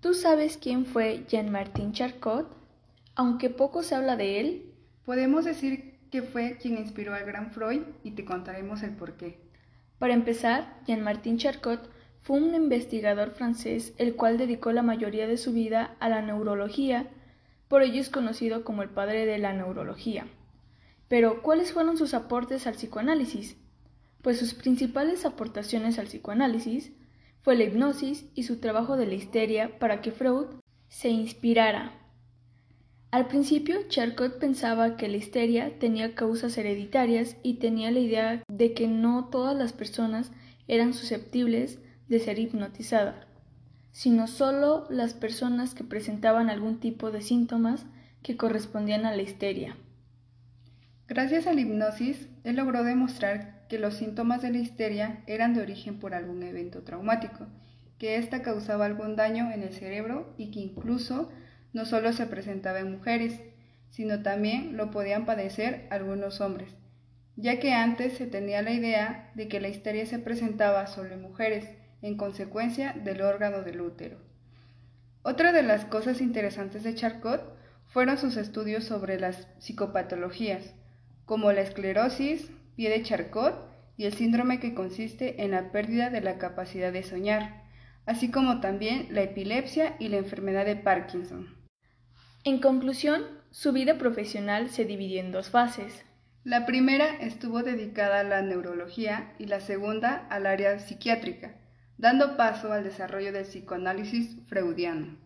¿Tú sabes quién fue Jean-Martin Charcot? Aunque poco se habla de él, podemos decir que fue quien inspiró al gran Freud y te contaremos el porqué. Para empezar, Jean-Martin Charcot fue un investigador francés el cual dedicó la mayoría de su vida a la neurología, por ello es conocido como el padre de la neurología. Pero, ¿cuáles fueron sus aportes al psicoanálisis? Pues sus principales aportaciones al psicoanálisis fue la hipnosis y su trabajo de la histeria para que Freud se inspirara. Al principio, Charcot pensaba que la histeria tenía causas hereditarias y tenía la idea de que no todas las personas eran susceptibles de ser hipnotizadas, sino solo las personas que presentaban algún tipo de síntomas que correspondían a la histeria. Gracias a la hipnosis, él logró demostrar que los síntomas de la histeria eran de origen por algún evento traumático, que ésta causaba algún daño en el cerebro y que incluso no solo se presentaba en mujeres, sino también lo podían padecer algunos hombres, ya que antes se tenía la idea de que la histeria se presentaba solo en mujeres, en consecuencia del órgano del útero. Otra de las cosas interesantes de Charcot fueron sus estudios sobre las psicopatologías, como la esclerosis, pie de Charcot y el síndrome que consiste en la pérdida de la capacidad de soñar, así como también la epilepsia y la enfermedad de Parkinson. En conclusión, su vida profesional se dividió en dos fases. La primera estuvo dedicada a la neurología y la segunda al área psiquiátrica, dando paso al desarrollo del psicoanálisis freudiano.